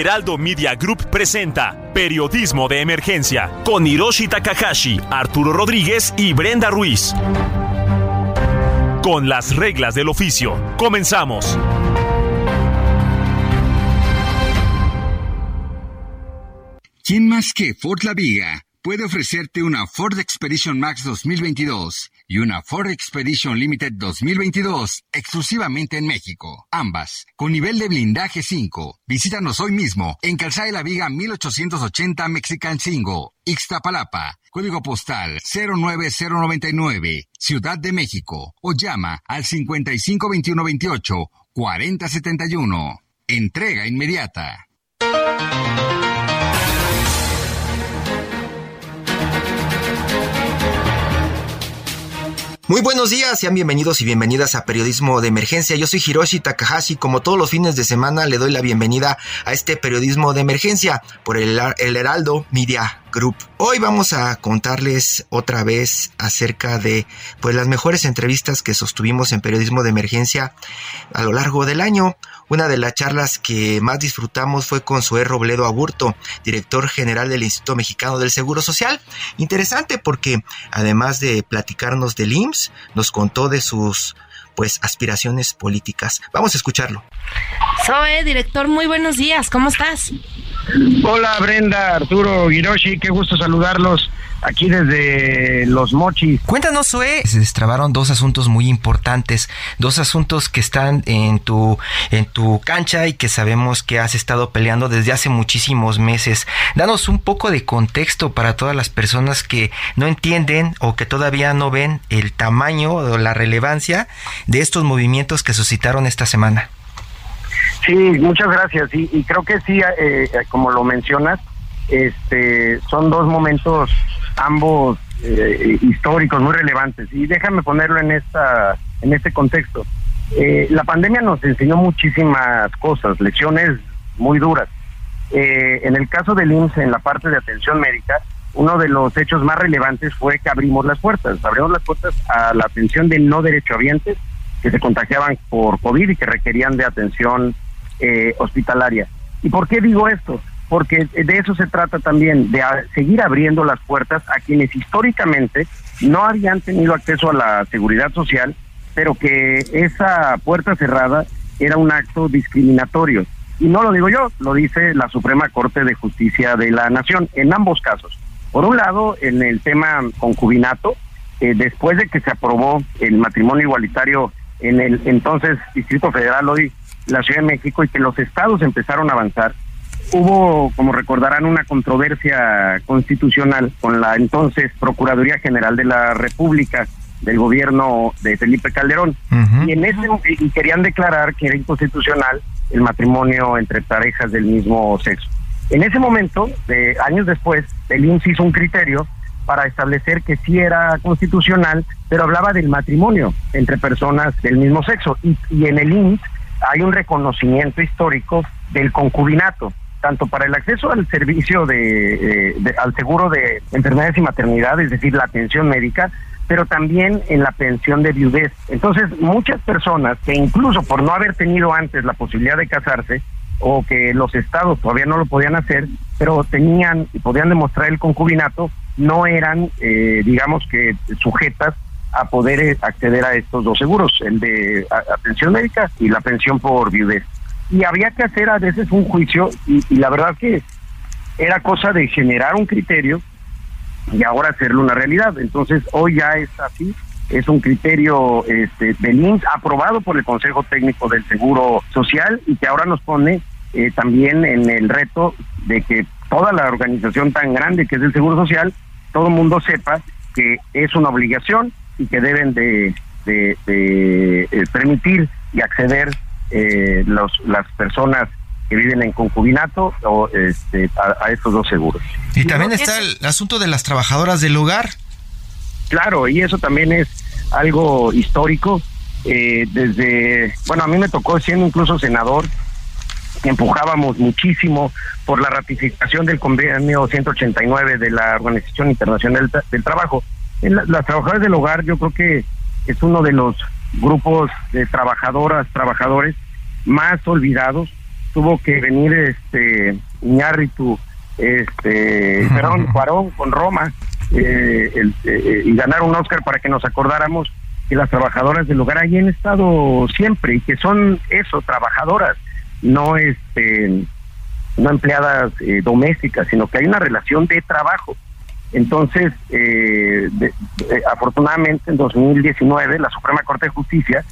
Heraldo Media Group presenta Periodismo de Emergencia con Hiroshi Takahashi, Arturo Rodríguez y Brenda Ruiz. Con las reglas del oficio. Comenzamos. ¿Quién más que Ford La Viga puede ofrecerte una Ford Expedition Max 2022 y una Ford Expedition Limited 2022 exclusivamente en México? Ambas con nivel de blindaje 5. Visítanos hoy mismo en Calzada de la Viga 1880 Mexican 5, Ixtapalapa. Código postal 09099, Ciudad de México. O llama al 552128 4071. Entrega inmediata. Muy buenos días, sean bienvenidos y bienvenidas a Periodismo de Emergencia. Yo soy Hiroshi Takahashi. Como todos los fines de semana, le doy la bienvenida a este Periodismo de Emergencia por el, el Heraldo Media Hoy vamos a contarles otra vez acerca de pues las mejores entrevistas que sostuvimos en Periodismo de Emergencia a lo largo del año. Una de las charlas que más disfrutamos fue con Zoé Robledo Aburto, director general del Instituto Mexicano del Seguro Social. Interesante porque además de platicarnos del IMSS, nos contó de sus pues aspiraciones políticas. Vamos a escucharlo. Zoe, director, muy buenos días, ¿cómo estás? Hola Brenda, Arturo, Hiroshi, qué gusto saludarlos aquí desde Los Mochis. Cuéntanos, Zoe. Se destrabaron dos asuntos muy importantes, dos asuntos que están en tu, en tu cancha y que sabemos que has estado peleando desde hace muchísimos meses. Danos un poco de contexto para todas las personas que no entienden o que todavía no ven el tamaño o la relevancia de estos movimientos que suscitaron esta semana. Sí, muchas gracias. Y, creo que sí, eh, como lo mencionas, este, son dos momentos ambos eh, históricos muy relevantes. Y déjame ponerlo en esta, en este contexto. Eh, la pandemia nos enseñó muchísimas cosas, lecciones muy duras. Eh, en el caso del IMSS, en la parte de atención médica, uno de los hechos más relevantes fue que abrimos las puertas, abrimos las puertas a la atención de no derechohabientes que se contagiaban por COVID y que requerían de atención hospitalaria. ¿Y por qué digo esto? porque de eso se trata también, de seguir abriendo las puertas a quienes históricamente no habían tenido acceso a la seguridad social, pero que esa puerta cerrada era un acto discriminatorio. Y no lo digo yo, lo dice la Suprema Corte de Justicia de la Nación, en ambos casos. Por un lado, en el tema concubinato, eh, después de que se aprobó el matrimonio igualitario en el entonces Distrito Federal, hoy la Ciudad de México, y que los estados empezaron a avanzar, hubo, como recordarán, una controversia constitucional con la entonces Procuraduría General de la República del gobierno de Felipe Calderón. Y en ese y querían declarar que era inconstitucional el matrimonio entre parejas del mismo sexo. En ese momento, de años después, el INSS hizo un criterio para establecer que sí era constitucional, pero hablaba del matrimonio entre personas del mismo sexo y, y en el INSS hay un reconocimiento histórico del concubinato tanto para el acceso al servicio de, al seguro de enfermedades y maternidad, es decir, la atención médica, pero también en la pensión de viudez. Entonces, muchas personas que incluso por no haber tenido antes la posibilidad de casarse o que los estados todavía no lo podían hacer, pero tenían y podían demostrar el concubinato, no eran, eh, digamos que, sujetas a poder eh, acceder a estos dos seguros, el de atención médica y la pensión por viudez y había que hacer a veces un juicio y, la verdad que era cosa de generar un criterio y ahora hacerlo una realidad. Entonces hoy ya es así, es un criterio este, del aprobado por el Consejo Técnico del Seguro Social y que ahora nos pone eh, también en el reto de que toda la organización tan grande que es el Seguro Social, todo el mundo sepa que es una obligación y que deben de de, eh, permitir y acceder eh, los, las personas que viven en concubinato o este, a, estos dos seguros. Y también está el asunto de las trabajadoras del hogar. Claro, y eso también es algo histórico. Eh, desde, bueno, a mí me tocó siendo incluso senador, empujábamos muchísimo por la ratificación del convenio 189 de la Organización Internacional del, Trabajo. las trabajadoras del hogar yo creo que es uno de los grupos de trabajadoras, trabajadores más olvidados. Tuvo que venir este Iñárritu, este, perdón, Cuarón con Roma eh, eh, y ganar un Oscar para que nos acordáramos que las trabajadoras del hogar ahí han estado siempre y que son eso, trabajadoras, no este no empleadas eh, domésticas, sino que hay una relación de trabajo. Entonces, afortunadamente en 2019 la Suprema Corte de Justicia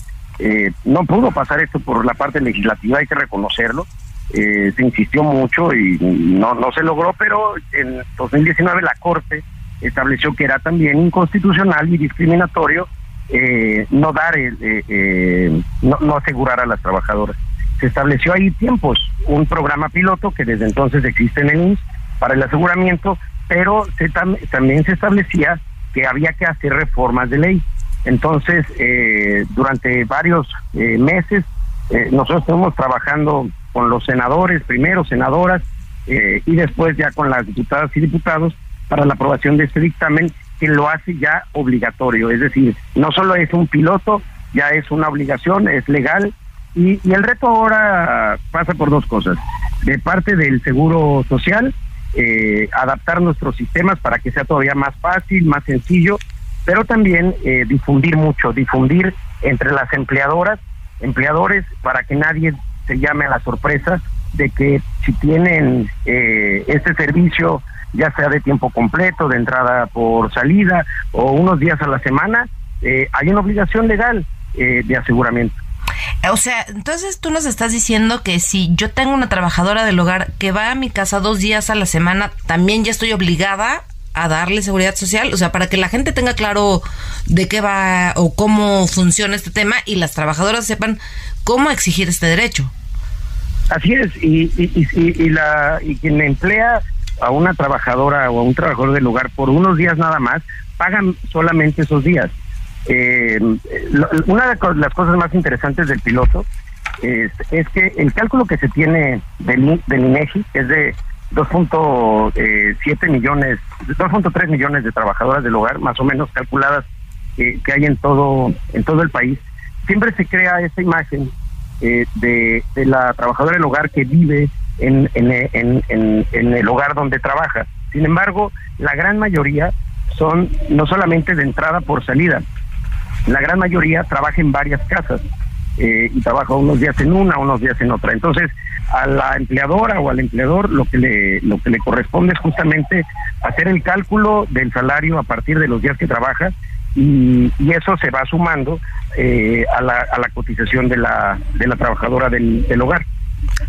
eh, no pudo pasar esto por la parte legislativa, hay que reconocerlo. Eh, se insistió mucho y no, no se logró, pero en 2019 la Corte estableció que era también inconstitucional y discriminatorio eh, no dar, no, no asegurar a las trabajadoras. Se estableció ahí tiempos, un programa piloto que desde entonces existe en el INS para el aseguramiento, pero se, también se establecía que había que hacer reformas de ley. Entonces, eh, durante varios eh, meses, eh, nosotros estamos trabajando con los senadores, primero senadoras, y después ya con las diputadas y diputados para la aprobación de este dictamen que lo hace ya obligatorio. Es decir, no solo es un piloto, ya es una obligación, es legal. Y, y el reto ahora pasa por dos cosas. De parte del Seguro Social, adaptar nuestros sistemas para que sea todavía más fácil, más sencillo pero también eh, difundir mucho, difundir entre las empleadoras, empleadores, para que nadie se llame a la sorpresa de que si tienen eh, este servicio, ya sea de tiempo completo, de entrada por salida o unos días a la semana, eh, hay una obligación legal de aseguramiento. O sea, entonces tú nos estás diciendo que si yo tengo una trabajadora del hogar que va a mi casa dos días a la semana, también ya estoy obligada a darle seguridad social, o sea, para que la gente tenga claro de qué va o cómo funciona este tema y las trabajadoras sepan cómo exigir este derecho. Así es, y, y, y, la, y quien emplea a una trabajadora o a un trabajador del hogar por unos días nada más, pagan solamente esos días. Eh, una de las cosas más interesantes del piloto es, es que el cálculo que se tiene del, del INEGI, es de 2.7 eh, millones, 2.3 millones de trabajadoras del hogar, más o menos calculadas que hay en todo en todo el país. Siempre se crea esa imagen eh, de, la trabajadora del hogar que vive en, en, en, el hogar donde trabaja. Sin embargo, la gran mayoría son no solamente de entrada por salida, la gran mayoría trabaja en varias casas eh, y trabaja unos días en una, unos días en otra. Entonces, a la empleadora o al empleador lo que le lo que le corresponde es justamente hacer el cálculo del salario a partir de los días que trabaja y, eso se va sumando eh, a, la, a la cotización de la de la trabajadora del, del hogar.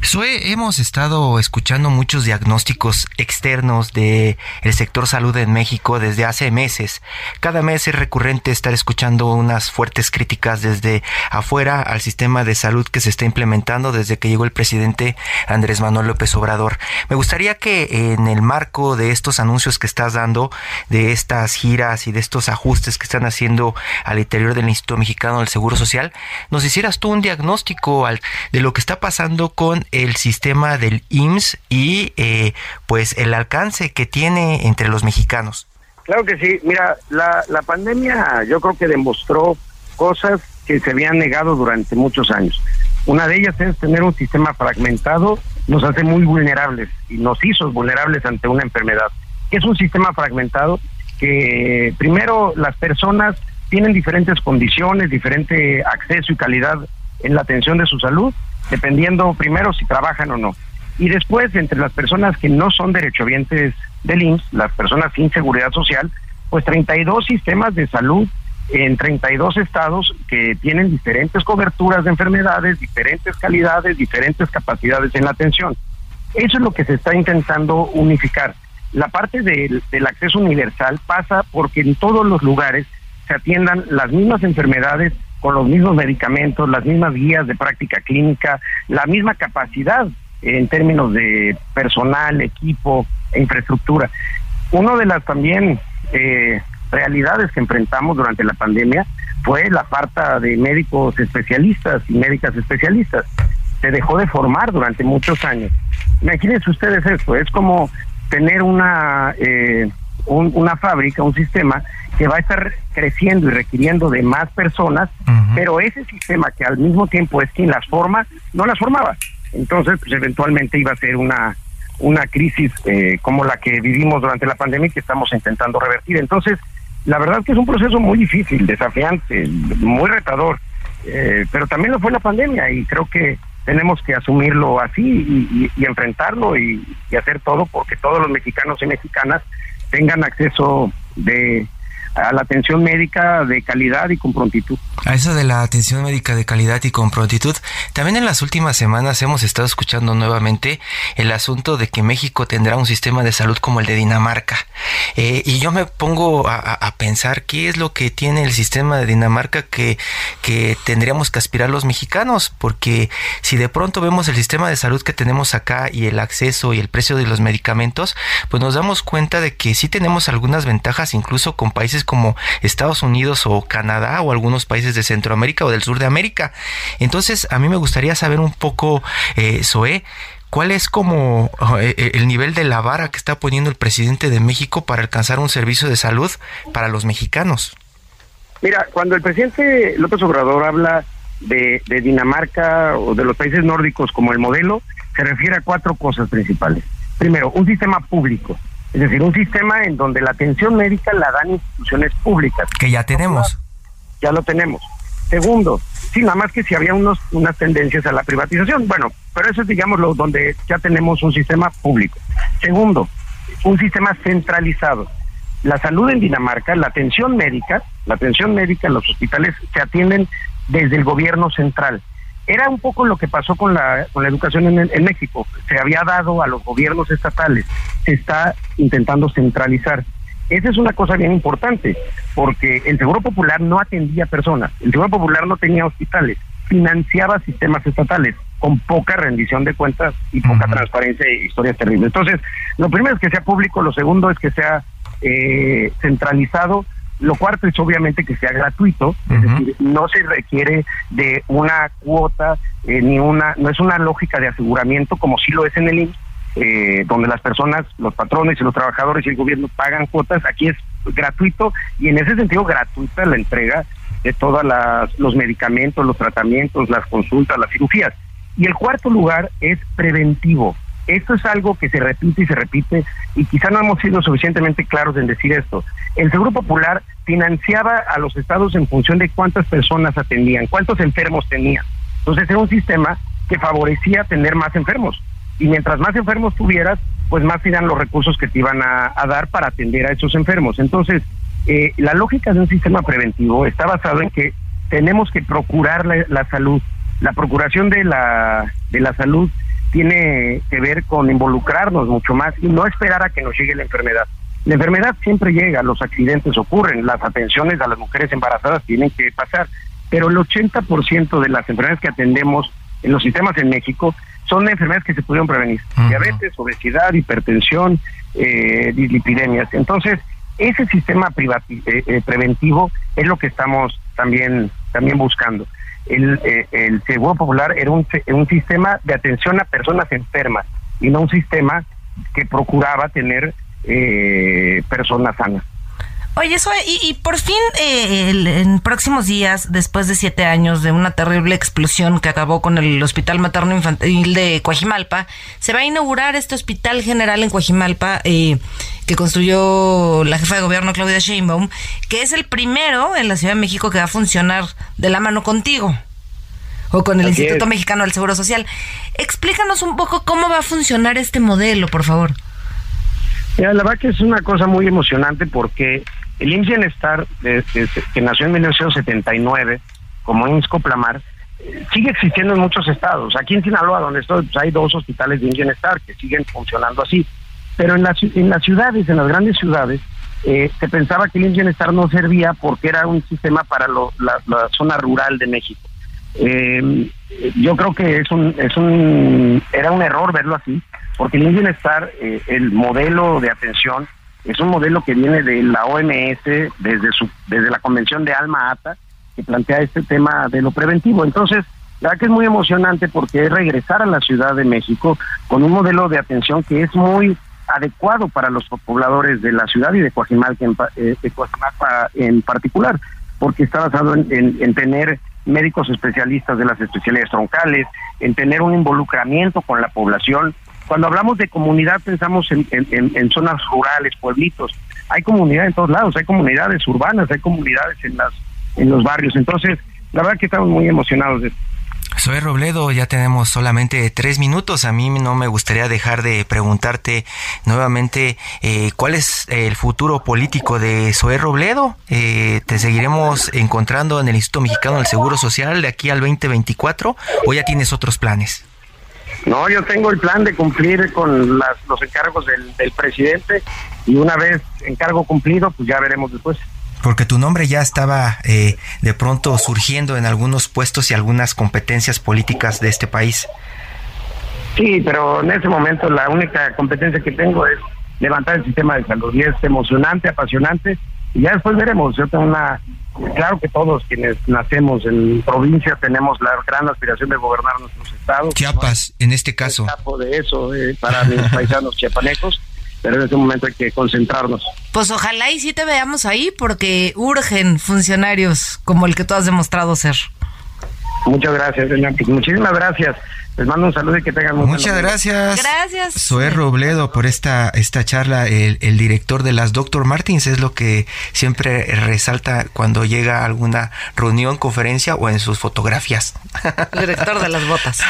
Sue, hemos estado escuchando muchos diagnósticos externos de el sector salud en México desde hace meses. Cada mes es recurrente estar escuchando unas fuertes críticas desde afuera al sistema de salud que se está implementando desde que llegó el presidente Andrés Manuel López Obrador. Me gustaría que en el marco de estos anuncios que estás dando, de estas giras y de estos ajustes que están haciendo al interior del Instituto Mexicano del Seguro Social, nos hicieras tú un diagnóstico de lo que está pasando con el sistema del IMSS y eh, pues el alcance que tiene entre los mexicanos. Claro que sí, mira, la, la pandemia yo creo que demostró cosas que se habían negado durante muchos años. Una de ellas es tener un sistema fragmentado, nos hace muy vulnerables y nos hizo vulnerables ante una enfermedad. Es un sistema fragmentado que primero las personas tienen diferentes condiciones, diferente acceso y calidad en la atención de su salud dependiendo primero si trabajan o no. Y después, entre las personas que no son derechohabientes del IMSS, las personas sin seguridad social, pues 32 sistemas de salud en 32 estados que tienen diferentes coberturas de enfermedades, diferentes calidades, diferentes capacidades en la atención. Eso es lo que se está intentando unificar. La parte del, del acceso universal pasa porque en todos los lugares se atiendan las mismas enfermedades con los mismos medicamentos, las mismas guías de práctica clínica, la misma capacidad en términos de personal, equipo infraestructura. Una de las también eh, realidades que enfrentamos durante la pandemia fue la falta de médicos especialistas y médicas especialistas. Se dejó de formar durante muchos años. Imagínense ustedes esto, es como tener una, eh, una fábrica, un sistema que va a estar creciendo y requiriendo de más personas, pero ese sistema que al mismo tiempo es quien las forma, no las formaba. Entonces, pues eventualmente iba a ser una, una crisis eh, como la que vivimos durante la pandemia y que estamos intentando revertir. Entonces, la verdad que es un proceso muy difícil, desafiante, muy retador, eh, pero también lo fue la pandemia y creo que tenemos que asumirlo así y, enfrentarlo y, hacer todo porque todos los mexicanos y mexicanas tengan acceso de a la atención médica de calidad y con prontitud. A eso de la atención médica de calidad y con prontitud, también en las últimas semanas hemos estado escuchando nuevamente el asunto de que México tendrá un sistema de salud como el de Dinamarca. Eh, y yo me pongo a, pensar qué es lo que tiene el sistema de Dinamarca que, que tendríamos que aspirar los mexicanos, porque si de pronto vemos el sistema de salud que tenemos acá y el acceso y el precio de los medicamentos, pues nos damos cuenta de que sí tenemos algunas ventajas incluso con países como Estados Unidos o Canadá o algunos países de Centroamérica o del sur de América. Entonces, a mí me gustaría saber un poco, eh, ¿Cuál es como eh, eh, el nivel de la vara que está poniendo el presidente de México para alcanzar un servicio de salud para los mexicanos? Mira, cuando el presidente López Obrador habla de, Dinamarca o de los países nórdicos como el modelo, se refiere a cuatro cosas principales. Primero, un sistema público. Es decir, un sistema en donde la atención médica la dan instituciones públicas. Que ya tenemos. Ya lo tenemos. Segundo, sí, nada más que si había unos, unas tendencias a la privatización. Bueno, pero eso es, digamos, lo, donde ya tenemos un sistema público. Segundo, un sistema centralizado. La salud en Dinamarca, la atención médica, la atención médica en los hospitales se atienden desde el gobierno central. Era un poco lo que pasó con la, con la educación en, México. Se había dado a los gobiernos estatales, se está intentando centralizar. Esa es una cosa bien importante, porque el Seguro Popular no atendía personas, el Seguro Popular no tenía hospitales, financiaba sistemas estatales con poca rendición de cuentas y poca transparencia y historias terribles. Entonces, lo primero es que sea público, lo segundo es que sea eh, centralizado lo cuarto es obviamente que sea gratuito, es decir, no se requiere de una cuota, eh, ni una, no es una lógica de aseguramiento como sí lo es en el IMSS, eh, donde las personas, los patrones y los trabajadores y el gobierno pagan cuotas, aquí es gratuito y en ese sentido gratuita la entrega de todos los medicamentos, los tratamientos, las consultas, las cirugías. Y el cuarto lugar es preventivo. Esto es algo que se repite y se repite y quizá no hemos sido suficientemente claros en decir esto. El Seguro Popular financiaba a los estados en función de cuántas personas atendían, cuántos enfermos tenían. Entonces era un sistema que favorecía tener más enfermos. Y mientras más enfermos tuvieras, pues más eran los recursos que te iban a, dar para atender a esos enfermos. Entonces, eh, la lógica de un sistema preventivo está basado en que tenemos que procurar la, la salud. La procuración de la, de la salud tiene que ver con involucrarnos mucho más y no esperar a que nos llegue la enfermedad. La enfermedad siempre llega, los accidentes ocurren, las atenciones a las mujeres embarazadas tienen que pasar, pero el 80% de las enfermedades que atendemos en los sistemas en México son enfermedades que se pudieron prevenir. Diabetes, obesidad, hipertensión, eh, dislipidemias. Entonces, ese sistema eh, eh, preventivo es lo que estamos también, también buscando el, eh, el Seguro Popular era un, un sistema de atención a personas enfermas y no un sistema que procuraba tener eh, personas sanas. Oye, eso, y, por fin, eh, en próximos días, después de siete años de una terrible explosión que acabó con el Hospital Materno Infantil de Coajimalpa, se va a inaugurar este Hospital General en Coajimalpa eh, que construyó la jefa de gobierno Claudia Sheinbaum, que es el primero en la Ciudad de México que va a funcionar de la mano contigo o con el Instituto Mexicano del Seguro Social. Explícanos un poco cómo va a funcionar este modelo, por favor. la verdad que es una cosa muy emocionante porque el IMSS Bienestar, que nació en 1979 como IMSS eh, sigue existiendo en muchos estados. Aquí en Sinaloa, donde estoy, pues, hay dos hospitales de Bienestar que siguen funcionando así. Pero en, las en las ciudades, en las grandes ciudades, eh, se pensaba que el IMSS no servía porque era un sistema para la, zona rural de México. Eh, yo creo que es un, es un, era un error verlo así, porque el IMSS eh, el modelo de atención, es un modelo que viene de la OMS, desde, su, desde la Convención de Alma Ata, que plantea este tema de lo preventivo. Entonces, la verdad que es muy emocionante porque es regresar a la Ciudad de México con un modelo de atención que es muy adecuado para los pobladores de la ciudad y de Coajimalpa en, eh, en particular, porque está basado en, tener médicos especialistas de las especialidades troncales, en tener un involucramiento con la población. Cuando hablamos de comunidad pensamos en, zonas rurales, pueblitos. Hay comunidad en todos lados, hay comunidades urbanas, hay comunidades en las en los barrios. Entonces, la verdad que estamos muy emocionados de esto. Soy Robledo, ya tenemos solamente tres minutos. A mí no me gustaría dejar de preguntarte nuevamente eh, cuál es el futuro político de Zoé Robledo. Eh, ¿Te seguiremos encontrando en el Instituto Mexicano del Seguro Social de aquí al 2024 o ya tienes otros planes? No, yo tengo el plan de cumplir con los encargos del, del presidente y una vez encargo cumplido, pues ya veremos después porque tu nombre ya estaba eh, de pronto surgiendo en algunos puestos y algunas competencias políticas de este país. Sí, pero en ese momento la única competencia que tengo es levantar el sistema de salud y es emocionante, apasionante y ya después veremos. Yo tengo una, claro que todos quienes nacemos en provincia tenemos la gran aspiración de gobernar nuestros estados. Chiapas, en este caso. de eso eh, para mis paisanos chiapanecos pero en este momento hay que concentrarnos. Pues ojalá y sí te veamos ahí porque urgen funcionarios como el que tú has demostrado ser. Muchas gracias, señor. Pues muchísimas gracias. Les mando un saludo y que tengan Muchas gracias. Gracias. Zoé Robledo por esta, esta charla. El, el, director de las Doctor Martins es lo que siempre resalta cuando llega a alguna reunión, conferencia o en sus fotografías. El director de las botas.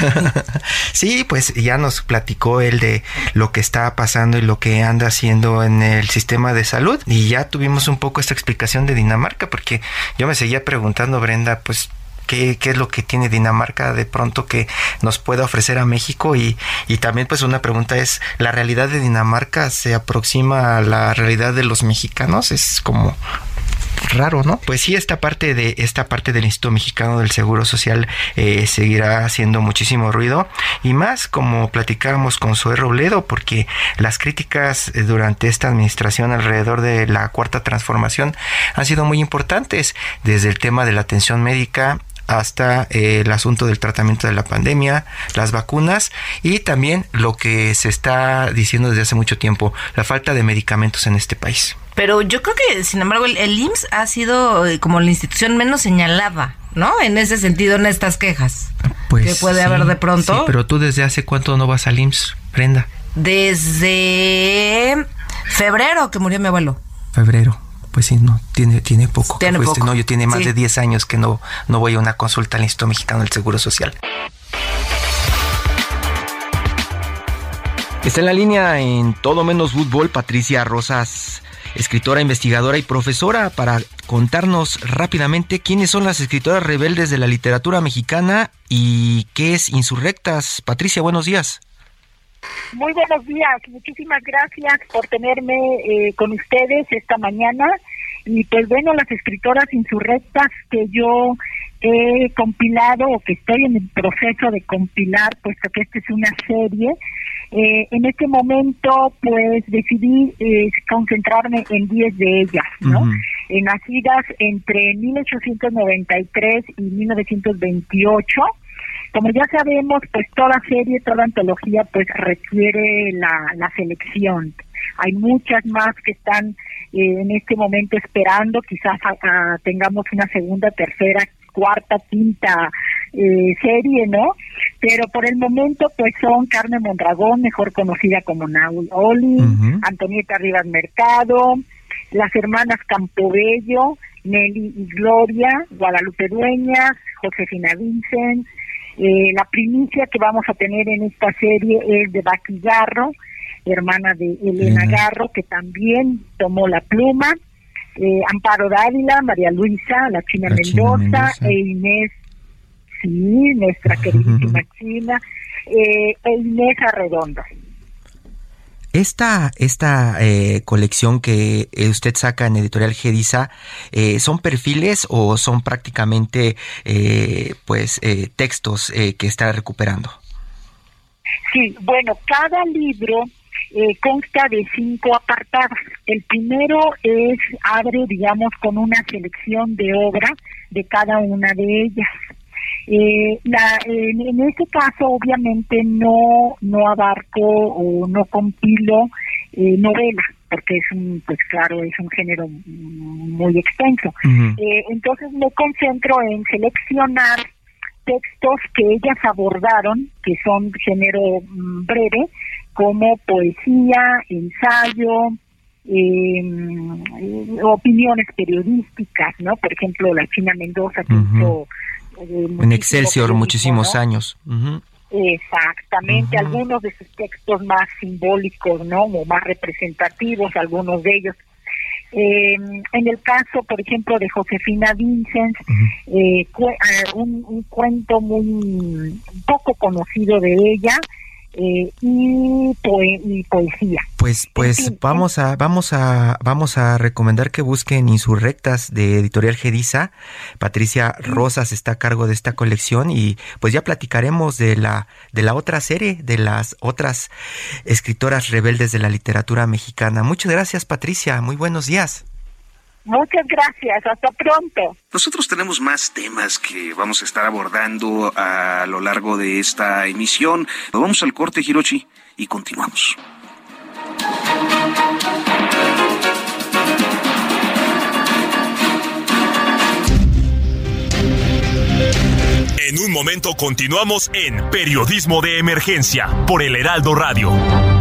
sí, pues ya nos platicó él de lo que está pasando y lo que anda haciendo en el sistema de salud. Y ya tuvimos un poco esta explicación de Dinamarca, porque yo me seguía preguntando, Brenda, pues qué, es lo que tiene Dinamarca de pronto que nos pueda ofrecer a México y, y también pues una pregunta es, ¿la realidad de Dinamarca se aproxima a la realidad de los mexicanos? Es como raro, ¿no? Pues sí, esta parte de esta parte del Instituto Mexicano del Seguro Social eh, seguirá haciendo muchísimo ruido y más como platicábamos con Zoe Robledo, porque las críticas eh, durante esta administración alrededor de la cuarta transformación han sido muy importantes, desde el tema de la atención médica hasta eh, el asunto del tratamiento de la pandemia, las vacunas y también lo que se está diciendo desde hace mucho tiempo, la falta de medicamentos en este país. Pero yo creo que, sin embargo, el, IMSS ha sido eh, como la institución menos señalada, ¿no? En ese sentido, en estas quejas. Pues que puede haber de pronto. Sí, pero tú desde hace cuánto no vas al IMSS, Brenda? Desde febrero que murió mi abuelo. Febrero pues sí, no, tiene, tiene poco. Tiene poco. no, yo tiene más de 10 años que no, no voy a una consulta al Instituto Mexicano del Seguro Social. Está en la línea en todo menos fútbol Patricia Rosas, escritora, investigadora y profesora, para contarnos rápidamente quiénes son las escritoras rebeldes de la literatura mexicana y qué es Insurrectas. Patricia, buenos días. Muy buenos días, muchísimas gracias por tenerme eh, con ustedes esta mañana. Y pues bueno, las escritoras insurrectas que yo he compilado o que estoy en el proceso de compilar, puesto que esta es una serie, eh, en este momento pues decidí eh, concentrarme en 10 de ellas, ¿no? nacidas entre 1893 y 1928 como ya sabemos, pues toda serie, toda antología, pues requiere la, la selección. Hay muchas más que están eh, en este momento esperando, quizás tengamos una segunda, tercera, cuarta, quinta eh, serie, ¿no? Pero por el momento, pues son Carmen Mondragón, mejor conocida como Naul Oli, Antonieta Rivas Mercado, las hermanas Campobello, Nelly y Gloria, Guadalupe Dueñas, Josefina Vincent, eh, la primicia que vamos a tener en esta serie es de Baki Garro, hermana de Elena Garro, que también tomó la pluma. Eh, Amparo Dávila, María Luisa, la China, Mendoza, e Inés, sí, nuestra queridísima China, eh, e Inés Arredondo. Esta, esta eh, colección que eh, usted saca en Editorial Gedisa, eh, ¿son perfiles o son prácticamente pues textos que está recuperando? Sí, bueno, cada libro consta de cinco apartados. El primero es, abre, digamos, con una selección de obra de cada una de ellas. Eh, la, en, este caso, obviamente, no, no abarco o no compilo eh, novela, porque es un, pues claro, es un género muy extenso. Eh, entonces me concentro en seleccionar textos que ellas abordaron, que son género mm, breve, como poesía, ensayo, eh, opiniones periodísticas, ¿no? Por ejemplo, la China Mendoza que hizo en Excelsior muchísimos años. Exactamente, algunos de sus textos más simbólicos, ¿no? O más representativos, algunos de ellos. Em, en el caso, por ejemplo, de Josefina Vincent, eh, ah, un, un, cuento muy poco conocido de ella, eh, y, poesía. Pues, pues vamos a, vamos a, vamos a recomendar que busquen Insurrectas de Editorial Gedisa. Patricia Rosas está a cargo de esta colección y pues ya platicaremos de la, de la otra serie, de las otras escritoras rebeldes de la literatura mexicana. Muchas gracias, Patricia. Muy buenos días. Muchas gracias, hasta pronto. Nosotros tenemos más temas que vamos a estar abordando a lo largo de esta emisión. vamos al corte, Hiroshi, y continuamos. En un momento continuamos en Periodismo de Emergencia por el Heraldo Radio.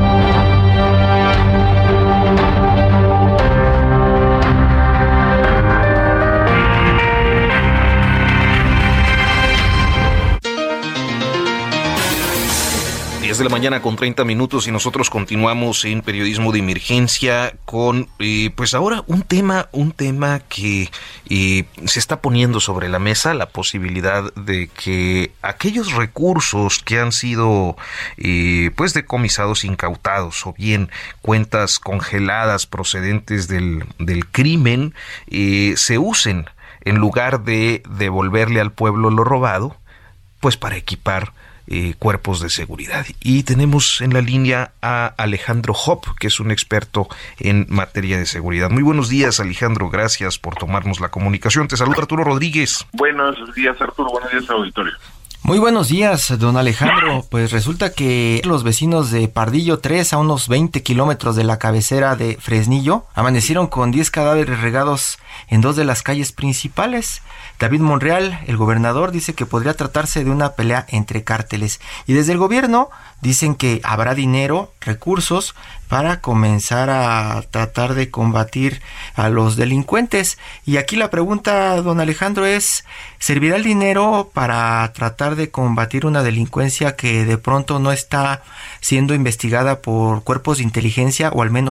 De la mañana con 30 minutos y nosotros continuamos en periodismo de emergencia con, eh, pues ahora un tema, un tema que eh, se está poniendo sobre la mesa, la posibilidad de que aquellos recursos que han sido, eh, pues decomisados, incautados o bien cuentas congeladas procedentes del, del crimen, se usen en lugar de devolverle al pueblo lo robado, pues para equipar eh, cuerpos de seguridad. Y tenemos en la línea a Alejandro Hop, que es un experto en materia de seguridad. Muy buenos días, Alejandro. Gracias por tomarnos la comunicación. Te saluda Arturo Rodríguez. Buenos días, Arturo. Buenos días, auditorio. Muy buenos días, don Alejandro. Pues resulta que los vecinos de Pardillo 3, a unos 20 kilómetros de la cabecera de Fresnillo, amanecieron con 10 cadáveres regados en dos de las calles principales. David Monreal, el gobernador, dice que podría tratarse de una pelea entre cárteles. Y desde el gobierno dicen que habrá dinero, recursos para comenzar a tratar de combatir a los delincuentes. Y aquí la pregunta, don Alejandro, es, ¿servirá el dinero para tratar de combatir una delincuencia que de pronto no está siendo investigada por cuerpos de inteligencia o al menos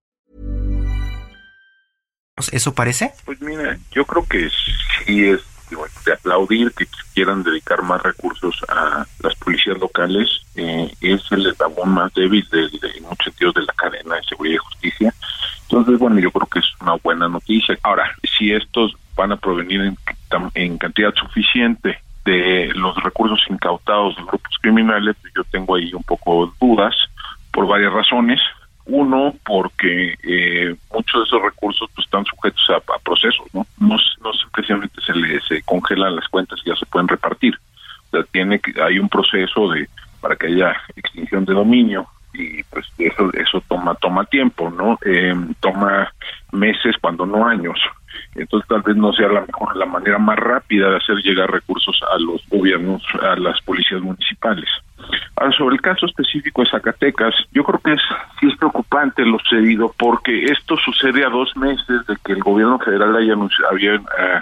¿Eso parece? Pues mira, yo creo que sí es de aplaudir que quieran dedicar más recursos a las policías locales. Eh, es el eslabón más débil de, en muchos sentidos de la cadena de seguridad y justicia. Entonces, bueno, yo creo que es una buena noticia. Ahora, si estos van a provenir en, en cantidad suficiente de los recursos incautados de grupos criminales, yo tengo ahí un poco dudas por varias razones. Uno, porque eh, muchos de esos recursos pues, están sujetos a, procesos, ¿no? ¿no? No simplemente se les se congelan las cuentas y ya se pueden repartir. O sea, tiene que, hay un proceso de para que haya extinción de dominio y pues eso eso toma toma tiempo, ¿no? Eh, toma meses cuando no años. Entonces tal vez no sea la mejor la manera más rápida de hacer llegar recursos a los gobiernos, a las policías municipales. Ahora, sobre el caso específico de Zacatecas, yo creo que es, sí es preocupante lo sucedido porque esto sucede a dos meses de que el gobierno federal haya anunciado, había, eh,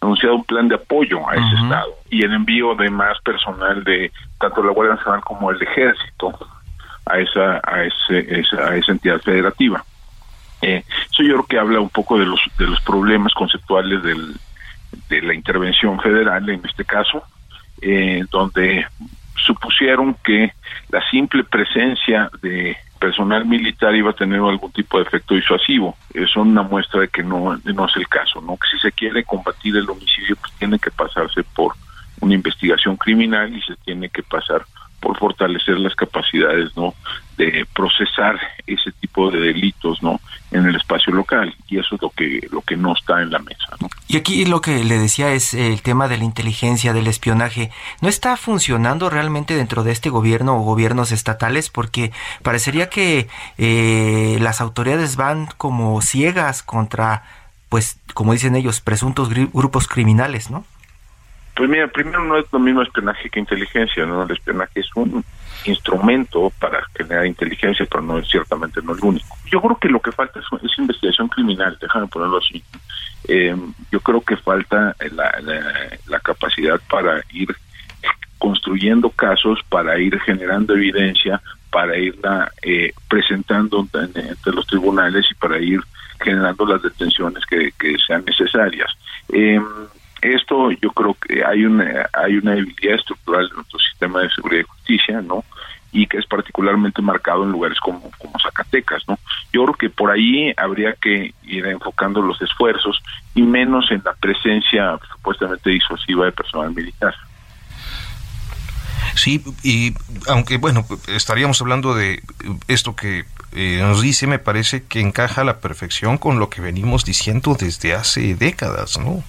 anunciado un plan de apoyo a ese estado y el envío de más personal de tanto la Guardia Nacional como el Ejército a esa a ese, esa, a esa entidad federativa. Eso yo creo que habla un poco de los de los problemas conceptuales del, de la intervención federal en este caso, eh, donde supusieron que la simple presencia de personal militar iba a tener algún tipo de efecto disuasivo. Es una muestra de que no, no es el caso, ¿no? Que si se quiere combatir el homicidio, pues tiene que pasarse por una investigación criminal y se tiene que pasar por fortalecer las capacidades no de procesar ese tipo de delitos no en el espacio local y eso es lo que lo que no está en la mesa ¿no? y aquí lo que le decía es el tema de la inteligencia del espionaje. No está funcionando realmente dentro de este gobierno o gobiernos estatales porque parecería que eh, las autoridades van como ciegas contra pues como dicen ellos presuntos grupos criminales no pues mira, primero no es lo mismo espionaje que inteligencia, ¿no? El espionaje es un instrumento para generar inteligencia, pero no es ciertamente no el único. Yo creo que lo que falta es, investigación criminal, déjame ponerlo así. Eh, yo creo que falta la, capacidad para ir construyendo casos, para ir generando evidencia, para irla eh, presentando ante los tribunales y para ir generando las detenciones que, que sean necesarias. Eh, esto yo creo que hay una hay una debilidad estructural de nuestro sistema de seguridad y justicia, ¿no? Y que es particularmente marcado en lugares como, como Zacatecas, ¿no? Yo creo que por ahí habría que ir enfocando los esfuerzos y menos en la presencia supuestamente disuasiva de personal militar. Sí, y aunque bueno, estaríamos hablando de esto que eh, nos dice, me parece que encaja a la perfección con lo que venimos diciendo desde hace décadas, ¿no?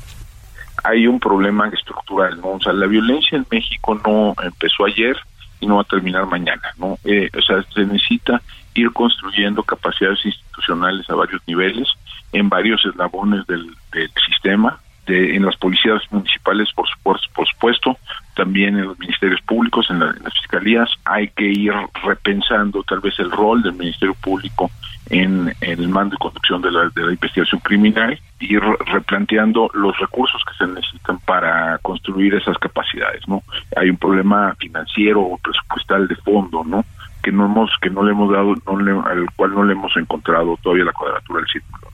Hay un problema estructural, ¿no? O sea, la violencia en México no empezó ayer y no va a terminar mañana, ¿no? Eh, o sea, se necesita ir construyendo capacidades institucionales a varios niveles, en varios eslabones del, del sistema, de, en las policías municipales, por supuesto, por supuesto, también en los ministerios públicos, en, las fiscalías. Hay que ir repensando tal vez el rol del Ministerio Público en, el mando y conducción de la, de la investigación criminal, ir replanteando los recursos que se necesitan para construir esas capacidades, ¿no? Hay un problema financiero o presupuestal de fondo, ¿no? que no hemos que no le hemos dado no le, al cual no le hemos encontrado todavía la cuadratura del círculo.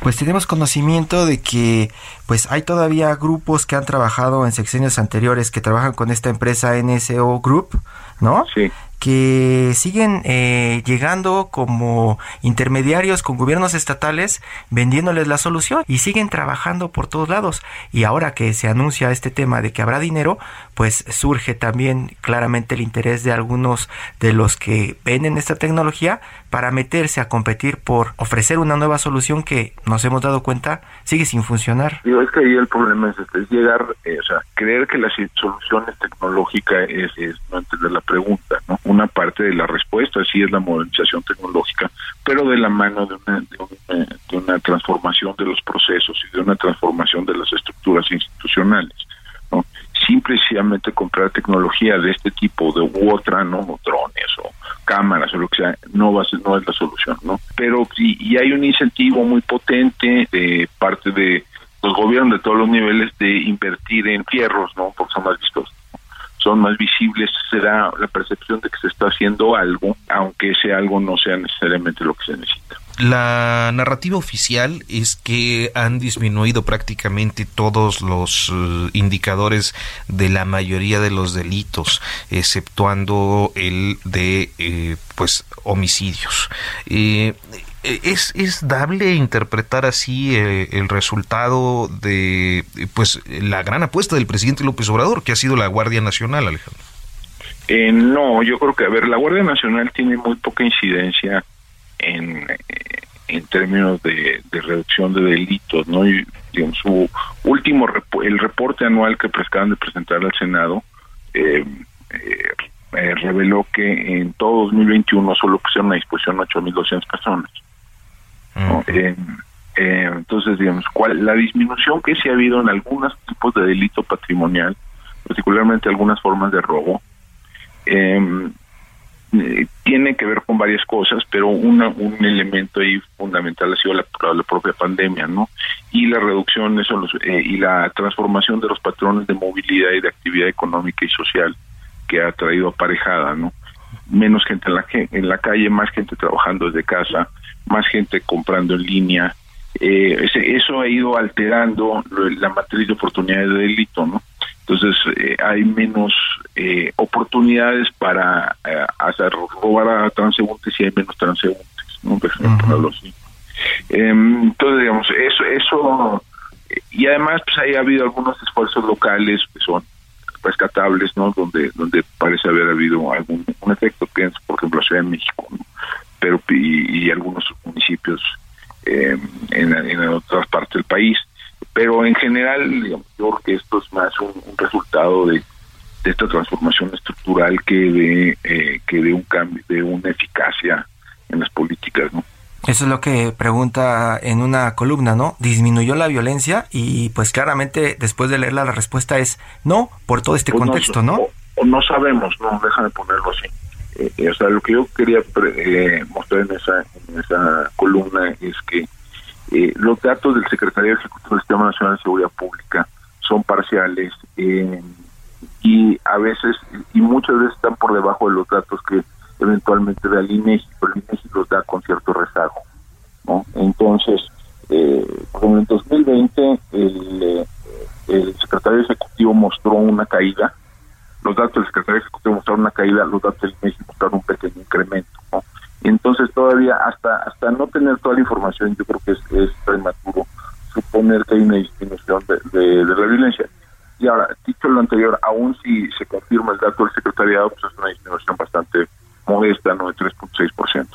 Pues tenemos conocimiento de que pues hay todavía grupos que han trabajado en sexenios anteriores que trabajan con esta empresa NSO Group, ¿no? Sí que siguen eh, llegando como intermediarios con gobiernos estatales vendiéndoles la solución y siguen trabajando por todos lados. Y ahora que se anuncia este tema de que habrá dinero, pues surge también claramente el interés de algunos de los que venden esta tecnología para meterse a competir por ofrecer una nueva solución que nos hemos dado cuenta sigue sin funcionar. Digo, es que ahí el problema es, este, llegar, eh, creer que la solución es tecnológica es, no entender la pregunta, ¿no? una parte de la respuesta, sí es la modernización tecnológica, pero de la mano de una, de una, transformación de los procesos y de una transformación de las estructuras institucionales. ¿No? Simplemente comprar tecnología de este tipo, de u otra, ¿no? drones o cámaras o lo que sea, no va a ser, no es la solución, ¿no? Pero sí, y hay un incentivo muy potente de parte de los gobiernos de todos los niveles de invertir en fierros, ¿no? Porque son más vistos son más visibles, se da la percepción de que se está haciendo algo, aunque ese algo no sea necesariamente lo que se necesita. La narrativa oficial es que han disminuido prácticamente todos los eh, indicadores de la mayoría de los delitos, exceptuando el de eh, pues homicidios. Eh, ¿Es, ¿Es dable interpretar así eh, el resultado de pues la gran apuesta del presidente López Obrador, que ha sido la Guardia Nacional, Alejandro? No, yo creo que, a ver, la Guardia Nacional tiene muy poca incidencia en, eh, en términos de, reducción de delitos, ¿no? Y, digamos, su último, el reporte anual que acaban de presentar al Senado, eh, eh, reveló que en todo 2021 solo pusieron a disposición 8.200 personas. entonces, digamos, ¿cuál, la disminución que sí ha habido en algunos tipos de delito patrimonial, particularmente algunas formas de robo, eh, tiene que ver con varias cosas, pero una, un elemento ahí fundamental ha sido la, propia pandemia, ¿no? Y la reducción eso, eh, y la transformación de los patrones de movilidad y de actividad económica y social que ha traído aparejada, ¿no? Menos gente en la, en la calle, más gente trabajando desde casa, más gente comprando en línea. Eh, eso ha ido alterando la matriz de oportunidades de delito, ¿no? Entonces eh, hay menos eh, oportunidades para eh, hacer robar a transeúntes y hay menos transeúntes, ¿no? Em, entonces, digamos, eso, eso, y además pues ahí ha habido algunos esfuerzos locales que son rescatables, ¿no? Donde, donde parece haber habido algún un efecto, pienso, por ejemplo, la Ciudad de México, pero y, algunos municipios em, en, en otras partes del país pero en general digamos, yo creo que esto es más un, resultado de, esta transformación estructural que de eh, que de un cambio de una eficacia en las políticas no eso es lo que pregunta en una columna, ¿no? ¿Disminuyó la violencia? Y pues claramente después de leerla la respuesta es no, por todo este pues contexto, ¿no? O, no sabemos, no, déjame ponerlo así. Eh, eh, o sea, lo que yo quería mostrar en esa, en esa columna es que eh, los datos del Secretario Ejecutivo del Sistema Nacional de Seguridad Pública son parciales eh, y a veces, y muchas veces están por debajo de los datos que eventualmente da el INEGI, pero el INEGI los da con cierto rezago. ¿no? Entonces, eh, en 2020 el, eh, el secretario ejecutivo mostró una caída, los datos del secretario ejecutivo mostraron una caída, los datos del INEGI mostraron un pequeño incremento. ¿no? Entonces todavía hasta hasta no tener toda la información, yo creo que es, prematuro suponer que hay una disminución de, la violencia. Y ahora, dicho lo anterior, aún si se confirma el dato del secretariado, pues es una disminución bastante modesta, ¿no? De 3.6%.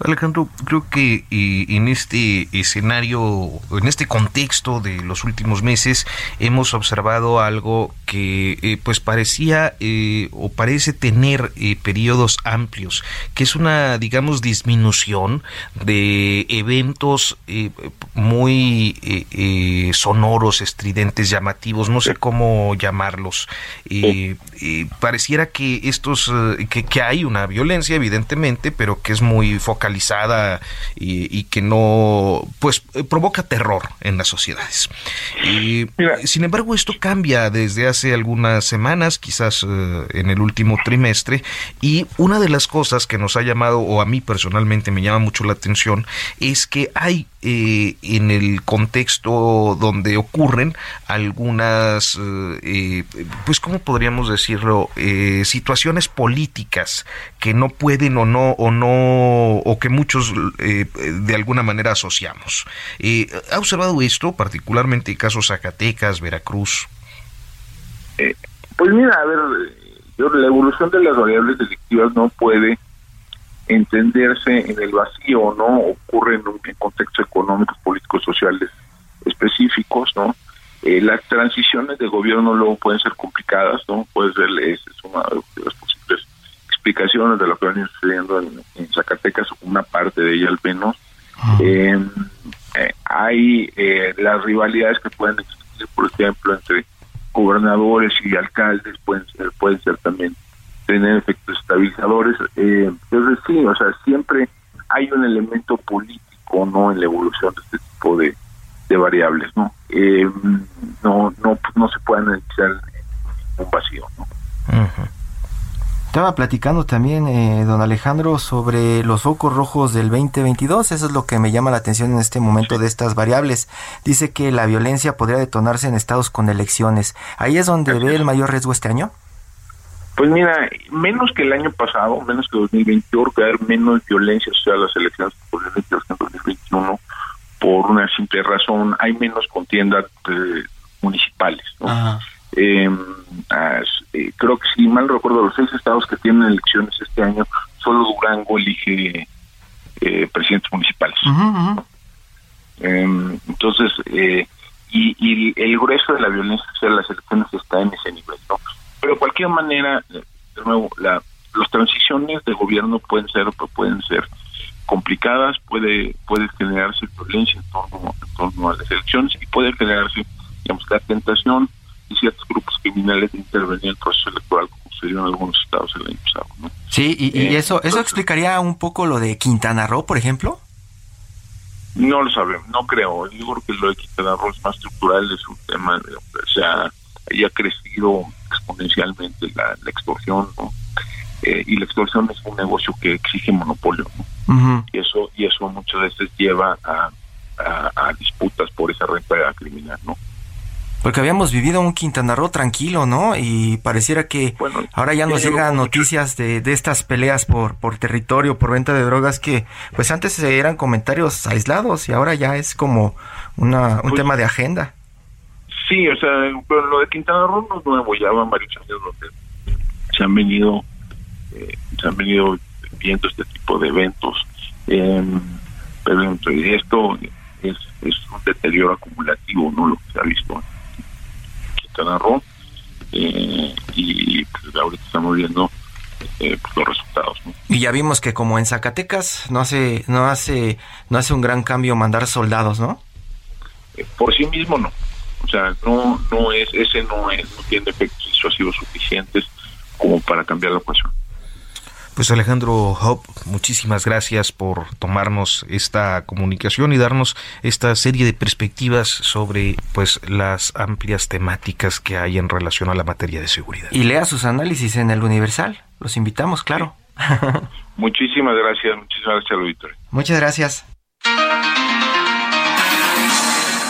Alejandro, creo que eh, en este escenario, en este contexto de los últimos meses, hemos observado algo que eh, pues parecía eh, o parece tener periodos amplios, que es una, digamos, disminución de eventos muy sonoros, estridentes, llamativos, no sé cómo llamarlos. pareciera que estos, que, que hay una violencia, evidentemente, pero que es muy focalizada y, que no, pues, eh, provoca terror en las sociedades. Y, sin embargo, esto cambia desde hace algunas semanas, quizás eh, en el último trimestre, y una de las cosas que nos ha llamado, o a mí personalmente me llama mucho la atención, es que hay eh, en el contexto donde ocurren algunas, pues, ¿cómo podríamos decirlo? situaciones políticas que no pueden o no, o no, o que muchos eh, de alguna manera asociamos. Eh, ¿Ha observado esto, particularmente en casos Zacatecas, Veracruz? Eh, pues mira, a ver, la evolución de las variables delictivas no puede entenderse en el vacío, ¿no? Ocurre en, un, contextos económicos, políticos, sociales específicos, ¿no? las transiciones de gobierno luego pueden ser complicadas, ¿no? Puede ser, es, una las posibles explicaciones de lo que viene sucediendo en, Zacatecas, una parte de ella al menos. Ah. Em, eh, hay eh, las rivalidades que pueden existir, por ejemplo, entre gobernadores y alcaldes, pueden ser, pueden ser también tener efectos estabilizadores. Eh, entonces sí, o sea, siempre hay un elemento político, ¿no? En la evolución de este tipo de, de variables, ¿no? Em, no, no, no se pueden analizar en un vacío, ¿no? Estaba platicando también, eh, don Alejandro, sobre los focos rojos del 2022. Eso es lo que me llama la atención en este momento de estas variables. Dice que la violencia podría detonarse en estados con elecciones. ¿Ahí es donde ve el mayor riesgo este año? Pues mira, menos que el año pasado, menos que 2021, que haber menos violencia social a las elecciones que en 2021 por una simple razón, hay menos contiendas eh, municipales. Em, eh, creo que si mal recuerdo, los seis estados que tienen elecciones este año, solo Durango elige eh, presidentes municipales. Em, entonces, eh, y, y, el grueso de la violencia social las elecciones está en ese nivel, ¿no? Pero de cualquier manera, de nuevo, la, las transiciones de gobierno pueden ser pueden ser complicadas, puede puede generarse violencia en torno, en torno a las elecciones y puede generarse, digamos, la tentación de ciertos grupos criminales de intervenir en el proceso electoral como sucedió en algunos estados el año pasado. ¿no? Sí, y, eh, eso eso explicaría un poco lo de Quintana Roo, por ejemplo. No lo sabemos, no creo. Yo creo que lo de Quintana Roo es más estructural, es un tema, de, o sea, ha crecido exponencialmente la, extorsión, ¿no? Eh, y la extorsión es un negocio que exige monopolio, ¿no? Y eso y eso muchas veces lleva a, Porque habíamos vivido un Quintana Roo tranquilo, ¿no? Y pareciera que ahora ya nos llegan noticias de, de, estas peleas por, por territorio, por venta de drogas, que pues antes eran comentarios aislados y ahora ya es como una, un pues tema de agenda. Sí, o sea, pero lo de Quintana Roo no es nuevo, ya van varios años donde se han venido, eh, se han venido viendo este tipo de eventos. Eh, pero esto es, es un deterioro acumulativo, ¿no? Lo que se ha visto Quintana Roo eh, y pues, ahorita estamos viendo eh, pues, los resultados. Y ya vimos que como en Zacatecas no hace no hace no hace un gran cambio mandar soldados, ¿no? Eh, por sí mismo no. O sea, no no es ese no es no tiene efectos disuasivos suficientes como para cambiar la ecuación. Pues Alejandro Hope, muchísimas gracias por tomarnos esta comunicación y darnos esta serie de perspectivas sobre pues las amplias temáticas que hay en relación a la materia de seguridad. Y lea sus análisis en el Universal. Los invitamos, claro. muchísimas gracias, muchísimas gracias, auditorio. Muchas gracias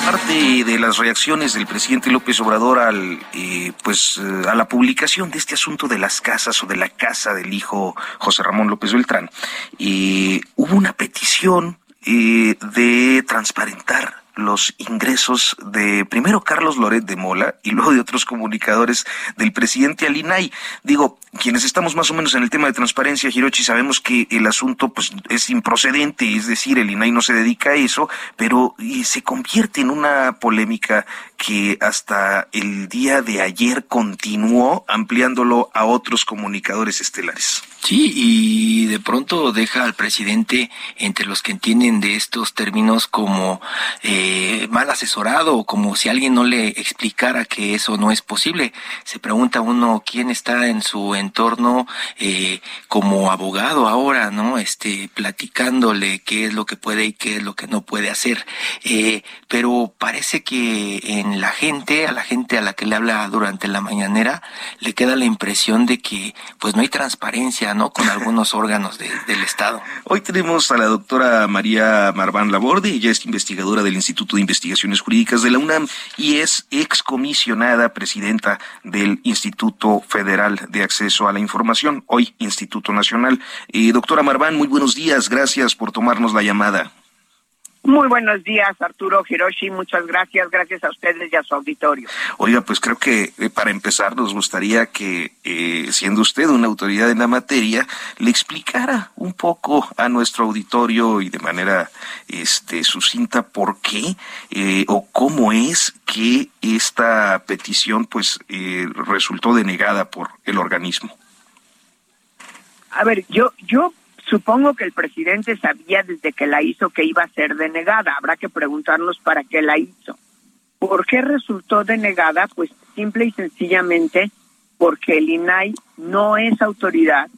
parte de las reacciones del presidente López Obrador al, eh, pues, eh, a la publicación de este asunto de las casas o de la casa del hijo José Ramón López Beltrán, eh, hubo una petición de transparentar los ingresos de primero Carlos Loret de Mola y luego de otros comunicadores del presidente Alinay. Digo, quienes estamos más o menos en el tema de transparencia, Hirochi, sabemos que el asunto pues es improcedente, es decir, el INAI no se dedica a eso, pero se convierte en una polémica que hasta el día de ayer continuó ampliándolo a otros comunicadores estelares. Sí, y de pronto deja al presidente entre los que entienden de estos términos como eh, mal asesorado o como si alguien no le explicara que eso no es posible. Se pregunta uno quién está en su entorno eh, como abogado ahora, ¿no? Este, platicándole qué es lo que puede y qué es lo que no puede hacer. Eh, pero parece que en la gente, a la gente a la que le habla durante la mañanera, le queda la impresión de que pues no hay transparencia ¿no? Con algunos órganos del Estado. Hoy tenemos a la doctora María Marván Laborde, ella es investigadora del Instituto de Investigaciones Jurídicas de la UNAM y es excomisionada presidenta del Instituto Federal de Acceso a la Información, hoy Instituto Nacional. Eh, doctora Marván, muy buenos días, gracias por tomarnos la llamada. Muy buenos días, Arturo Hiroshi. Muchas gracias. Gracias a ustedes y a su auditorio. Oiga, pues creo que eh, para empezar nos gustaría que, eh, siendo usted una autoridad en la materia, le explicara un poco a nuestro auditorio y de manera este, sucinta por qué eh, o cómo es que esta petición pues resultó denegada por el organismo. A ver, yo, yo Supongo que el presidente sabía desde que la hizo que iba a ser denegada. Habrá que preguntarnos para qué la hizo. ¿Por qué resultó denegada? Pues simple y sencillamente porque el INAI no es autoridad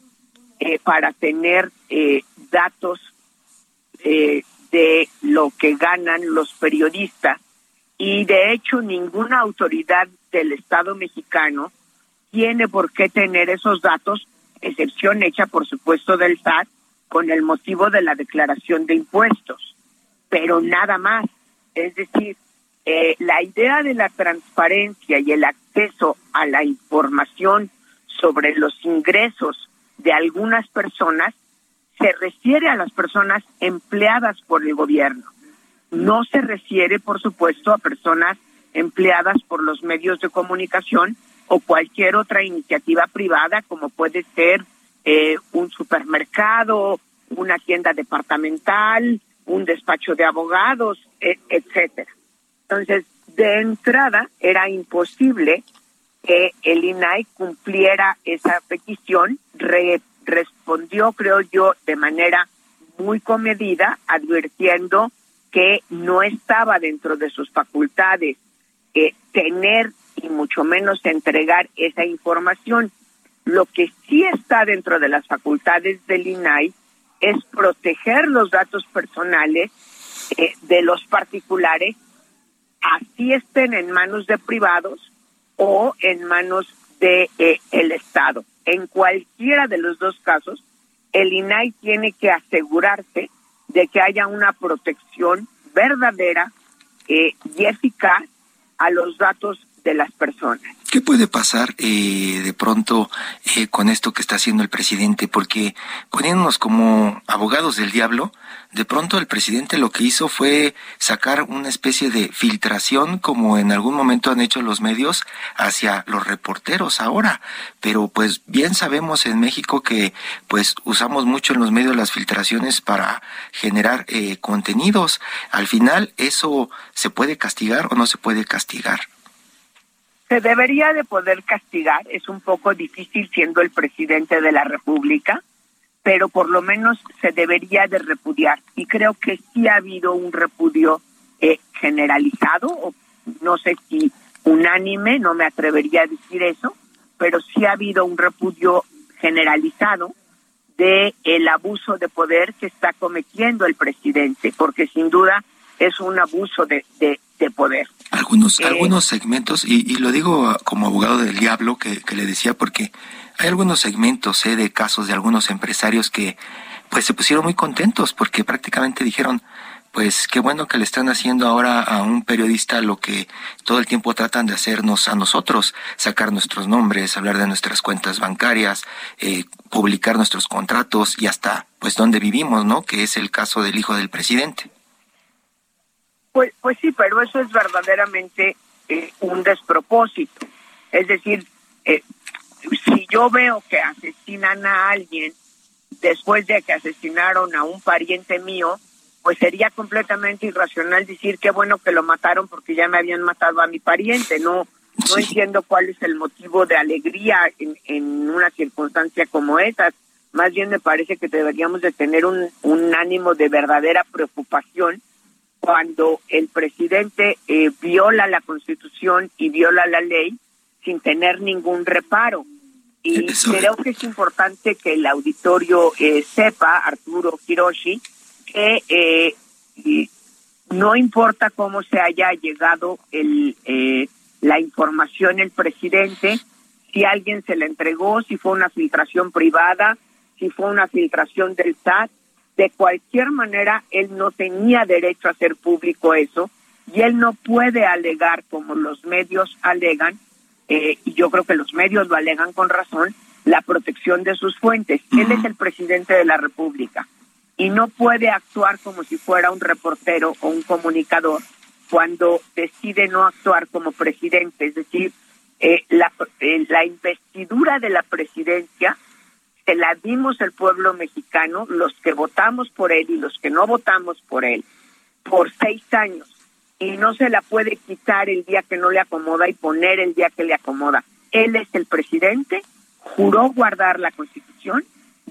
eh, para tener eh, datos eh, de lo que ganan los periodistas y de hecho ninguna autoridad del Estado mexicano tiene por qué tener esos datos, excepción hecha por supuesto del SAT, con el motivo de la declaración de impuestos, pero nada más. Es decir, eh, la idea de la transparencia y el acceso a la información sobre los ingresos de algunas personas se refiere a las personas empleadas por el gobierno. No se refiere, por supuesto, a personas empleadas por los medios de comunicación o cualquier otra iniciativa privada, como puede ser eh, un supermercado, una tienda departamental, un despacho de abogados, e, etcétera. Entonces, de entrada era imposible que el INAI cumpliera esa petición, respondió, creo yo, de manera muy comedida, advirtiendo que no estaba dentro de sus facultades eh, tener y mucho menos entregar esa información. Lo que sí está dentro de las facultades del INAI es proteger los datos personales eh, de los particulares, así estén en manos de privados o en manos de eh, el Estado. En cualquiera de los dos casos, el INAI tiene que asegurarse de que haya una protección verdadera eh, y eficaz a los datos de las personas. ¿Qué puede pasar eh, de pronto eh, con esto que está haciendo el presidente? Porque poniéndonos como abogados del diablo, de pronto el presidente lo que hizo fue sacar una especie de filtración, como en algún momento han hecho los medios, hacia los reporteros ahora. Pero pues bien sabemos en México que pues usamos mucho en los medios las filtraciones para generar eh, contenidos. Al final, ¿eso se puede castigar o no se puede castigar? Se debería de poder castigar, es un poco difícil siendo el presidente de la República, pero por lo menos se debería de repudiar. Y creo que sí ha habido un repudio eh, generalizado, o no sé si unánime, no me atrevería a decir eso, pero sí ha habido un repudio generalizado de el abuso de poder que está cometiendo el presidente, porque sin duda es un abuso de, de, poder. Algunos, eh, algunos segmentos, y, y, lo digo como abogado del diablo que, que, le decía, porque hay algunos segmentos eh, de casos de algunos empresarios que pues se pusieron muy contentos porque prácticamente dijeron, pues qué bueno que le están haciendo ahora a un periodista lo que todo el tiempo tratan de hacernos a nosotros, sacar nuestros nombres, hablar de nuestras cuentas bancarias, eh, publicar nuestros contratos y hasta pues dónde vivimos, ¿no? Que es el caso del hijo del presidente. Pues, pues sí, pero eso es verdaderamente eh, un despropósito. Es decir, eh, si yo veo que asesinan a alguien después de que asesinaron a un pariente mío, pues sería completamente irracional decir qué bueno que lo mataron porque ya me habían matado a mi pariente. No, no entiendo cuál es el motivo de alegría en, en una circunstancia como esa. Más bien me parece que deberíamos de tener un, un ánimo de verdadera preocupación cuando el presidente eh, viola la constitución y viola la ley sin tener ningún reparo. Y creo que es importante que el auditorio eh, sepa, Arturo Hiroshi, que eh, no importa cómo se haya llegado el, la información el presidente, si alguien se le entregó, si fue una filtración privada, si fue una filtración del SAT, de cualquier manera, él no tenía derecho a hacer público eso y él no puede alegar como los medios alegan, eh, y yo creo que los medios lo alegan con razón, la protección de sus fuentes. Él es el presidente de la República y no puede actuar como si fuera un reportero o un comunicador cuando decide no actuar como presidente. Es decir, eh, la, eh, la investidura de la presidencia se la dimos el pueblo mexicano, los que votamos por él y los que no votamos por él, por seis años. Y no se la puede quitar el día que no le acomoda y poner el día que le acomoda. Él es el presidente, juró guardar la constitución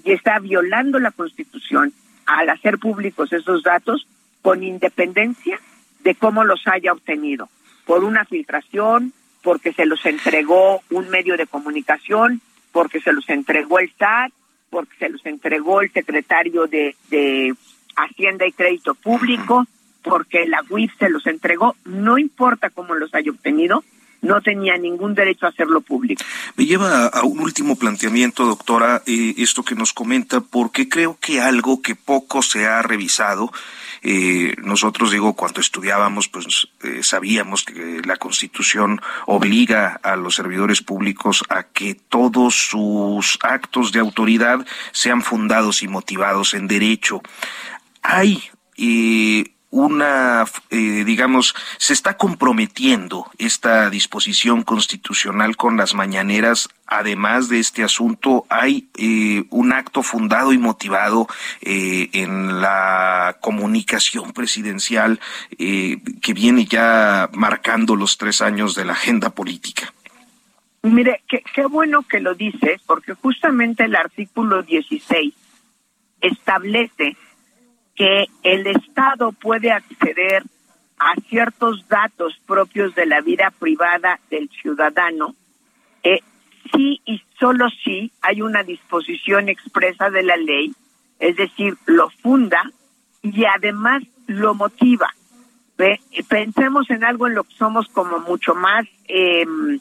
y está violando la constitución al hacer públicos esos datos con independencia de cómo los haya obtenido, por una filtración, porque se los entregó un medio de comunicación, porque se los entregó el SAT, porque se los entregó el secretario de, Hacienda y Crédito Público, porque la UIF se los entregó, no importa cómo los haya obtenido, no tenía ningún derecho a hacerlo público. Me lleva a un último planteamiento, doctora, eh, esto que nos comenta, porque creo que algo que poco se ha revisado Eh, nosotros, digo, cuando estudiábamos, pues eh, sabíamos que la Constitución obliga a los servidores públicos a que todos sus actos de autoridad sean fundados y motivados en derecho. Hay eh, una, eh, digamos, se está comprometiendo esta disposición constitucional con las mañaneras. Además de este asunto, hay eh, un acto fundado y motivado eh, en la comunicación presidencial que viene ya marcando los tres años de la agenda política. Mire, qué, qué bueno que lo dice, porque justamente el artículo 16 establece que el Estado puede acceder a ciertos datos propios de la vida privada del ciudadano, eh, sí y solo si hay una disposición expresa de la ley, es decir, lo funda y además lo motiva. Pensemos en algo en lo que somos como mucho más, em,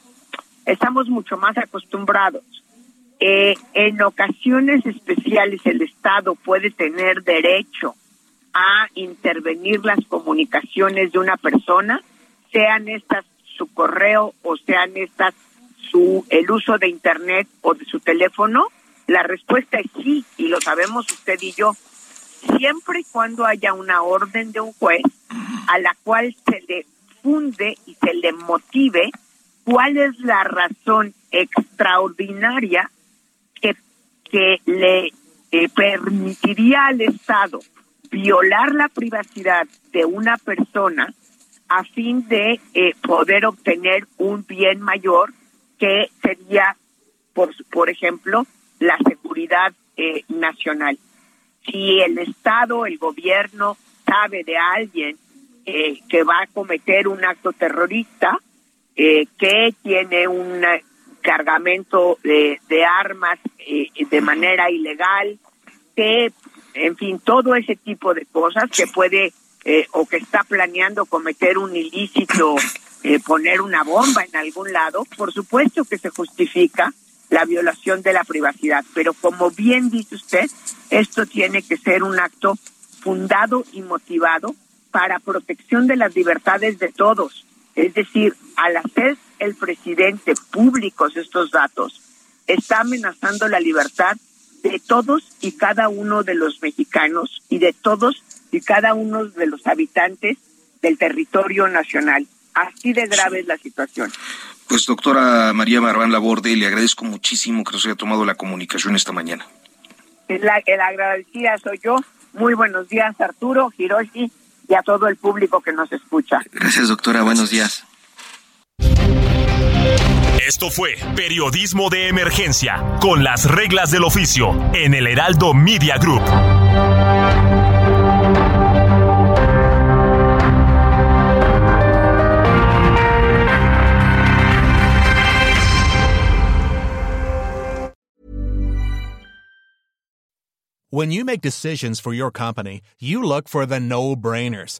estamos mucho más acostumbrados. Eh, en ocasiones especiales el Estado puede tener derecho a intervenir las comunicaciones de una persona, sean estas su correo o sean estas su el uso de internet o de su teléfono? La respuesta es sí, y lo sabemos usted y yo, siempre y cuando haya una orden de un juez a la cual se le funde y se le motive cuál es la razón extraordinaria que, que le eh, permitiría al Estado violar la privacidad de una persona a fin de eh, poder obtener un bien mayor que sería, por, por ejemplo, la seguridad eh, nacional. Si el Estado, el gobierno sabe de alguien eh, que va a cometer un acto terrorista, que tiene un cargamento de, de armas de manera ilegal, que en fin, todo ese tipo de cosas que puede eh, o que está planeando cometer un ilícito, eh, poner una bomba en algún lado, por supuesto que se justifica la violación de la privacidad, pero como bien dice usted, esto tiene que ser un acto fundado y motivado para protección de las libertades de todos. Es decir, al hacer el presidente públicos estos datos, está amenazando la libertad de todos y cada uno de los mexicanos y de todos y cada uno de los habitantes del territorio nacional. Así de grave es la situación. Pues doctora María Marván Laborde, le agradezco muchísimo que nos haya tomado la comunicación esta mañana. La, la agradecida soy yo. Muy buenos días Arturo, Hiroshi y a todo el público que nos escucha. Gracias doctora, buenos días. Esto fue Periodismo de Emergencia, con las reglas del oficio, en el Heraldo Media Group. When you make decisions for your company, you look for the no-brainers.